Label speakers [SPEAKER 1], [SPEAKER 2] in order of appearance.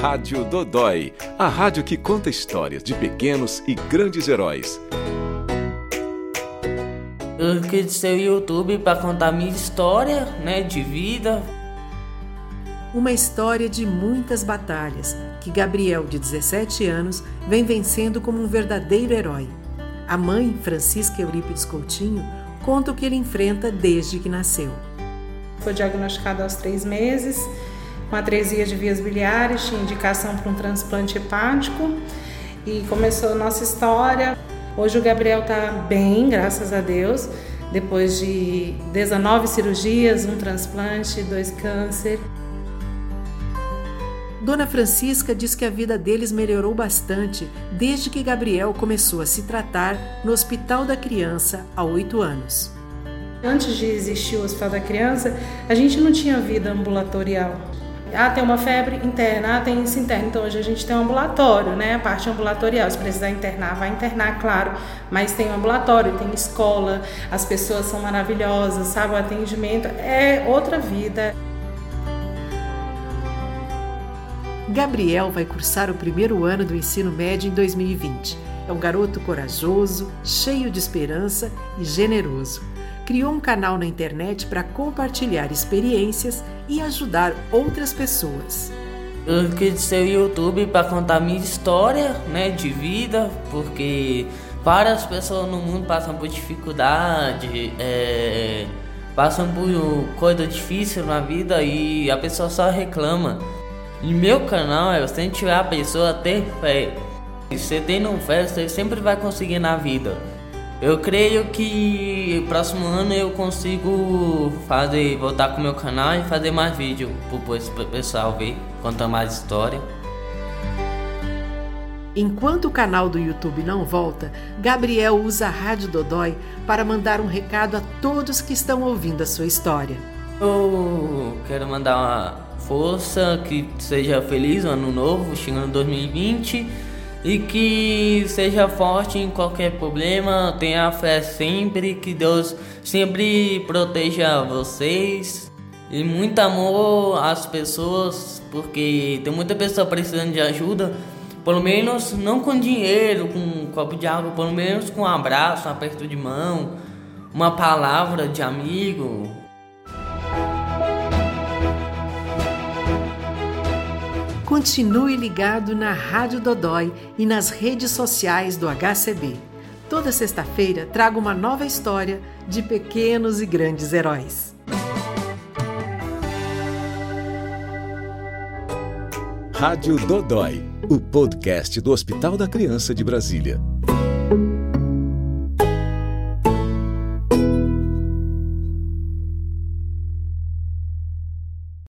[SPEAKER 1] Rádio Dodói, a rádio que conta histórias de pequenos e grandes heróis.
[SPEAKER 2] Eu quis ser o YouTube para contar minha história, né, de vida.
[SPEAKER 3] Uma história de muitas batalhas que Gabriel, de 17 anos, vem vencendo como um verdadeiro herói. A mãe, Francisca Eurípides Coutinho, conta o que ele enfrenta desde que nasceu.
[SPEAKER 4] Foi diagnosticado aos três meses com atresia de vias biliares, tinha indicação para um transplante hepático e começou a nossa história. Hoje o Gabriel está bem, graças a Deus, depois de 19 cirurgias, um transplante, dois câncer.
[SPEAKER 3] Dona Francisca diz que a vida deles melhorou bastante desde que Gabriel começou a se tratar no Hospital da Criança há oito anos.
[SPEAKER 4] Antes de existir o Hospital da Criança, a gente não tinha vida ambulatorial. Ah, tem uma febre interna, ah, tem isso interno. Então hoje a gente tem um ambulatório, né? A parte ambulatorial. Se precisar internar, vai internar, claro. Mas tem um ambulatório, tem escola, as pessoas são maravilhosas, sabe? O atendimento é outra vida.
[SPEAKER 3] Gabriel vai cursar o primeiro ano do ensino médio em 2020. É um garoto corajoso, cheio de esperança e generoso criou um canal na internet para compartilhar experiências e ajudar outras pessoas.
[SPEAKER 2] Eu quis ser YouTube para contar minha história, né, de vida, porque várias pessoas no mundo passam por dificuldade, é, passam por coisa difícil na vida e a pessoa só reclama. E meu canal é incentivar a pessoa a ter fé. E você tendo fé, você sempre vai conseguir na vida. Eu creio que próximo ano eu consigo fazer, voltar com o meu canal e fazer mais vídeo pro pessoal ver, contar mais história.
[SPEAKER 3] Enquanto o canal do YouTube não volta, Gabriel usa a Rádio Dodói para mandar um recado a todos que estão ouvindo a sua história.
[SPEAKER 2] Eu quero mandar uma força, que seja feliz o ano novo, chegando 2020 e que seja forte em qualquer problema, tenha fé sempre, que Deus sempre proteja vocês. E muito amor às pessoas, porque tem muita pessoa precisando de ajuda, pelo menos não com dinheiro, com um copo de água, pelo menos com um abraço, um aperto de mão, uma palavra de amigo,
[SPEAKER 3] Continue ligado na Rádio Dodói e nas redes sociais do HCB. Toda sexta-feira trago uma nova história de pequenos e grandes heróis.
[SPEAKER 1] Rádio Dodói, o podcast do Hospital da Criança de Brasília.